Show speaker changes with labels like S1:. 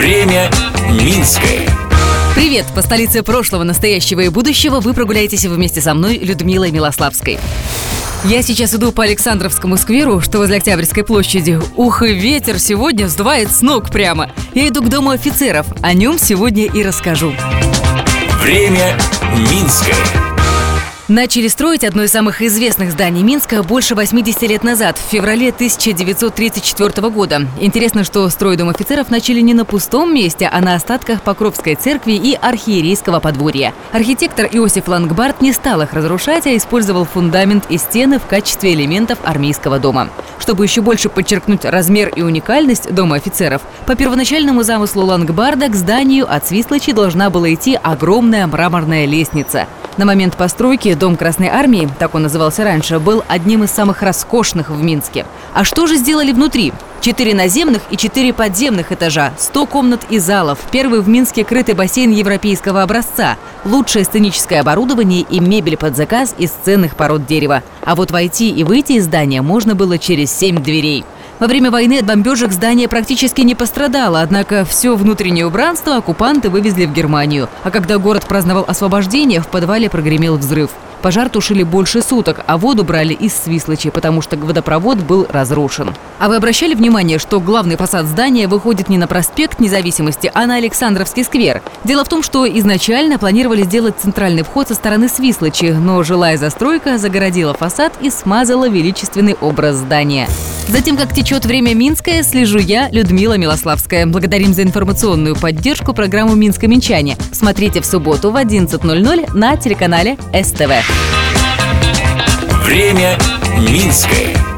S1: Время Минское.
S2: Привет! По столице прошлого, настоящего и будущего вы прогуляетесь вместе со мной, Людмилой Милославской. Я сейчас иду по Александровскому скверу, что возле Октябрьской площади. Ух, и ветер сегодня сдувает с ног прямо. Я иду к дому офицеров. О нем сегодня и расскажу.
S1: Время Минское.
S2: Начали строить одно из самых известных зданий Минска больше 80 лет назад, в феврале 1934 года. Интересно, что строй Дом офицеров начали не на пустом месте, а на остатках Покровской церкви и архиерейского подворья. Архитектор Иосиф Лангбард не стал их разрушать, а использовал фундамент и стены в качестве элементов армейского дома. Чтобы еще больше подчеркнуть размер и уникальность Дома офицеров, по первоначальному замыслу Лангбарда к зданию от Свислочи должна была идти огромная мраморная лестница. На момент постройки Дом Красной Армии, так он назывался раньше, был одним из самых роскошных в Минске. А что же сделали внутри? Четыре наземных и четыре подземных этажа, 100 комнат и залов, первый в Минске крытый бассейн европейского образца, лучшее сценическое оборудование и мебель под заказ из ценных пород дерева. А вот войти и выйти из здания можно было через семь дверей. Во время войны от бомбежек здание практически не пострадало, однако все внутреннее убранство оккупанты вывезли в Германию. А когда город праздновал освобождение, в подвале прогремел взрыв. Пожар тушили больше суток, а воду брали из Свислочи, потому что водопровод был разрушен. А вы обращали внимание, что главный фасад здания выходит не на проспект Независимости, а на Александровский сквер? Дело в том, что изначально планировали сделать центральный вход со стороны Свислочи, но жилая застройка загородила фасад и смазала величественный образ здания. Затем, как течет время Минское, слежу я, Людмила Милославская. Благодарим за информационную поддержку программу «Минско-Минчане». Смотрите в субботу в 11.00 на телеканале СТВ.
S1: Время Минское.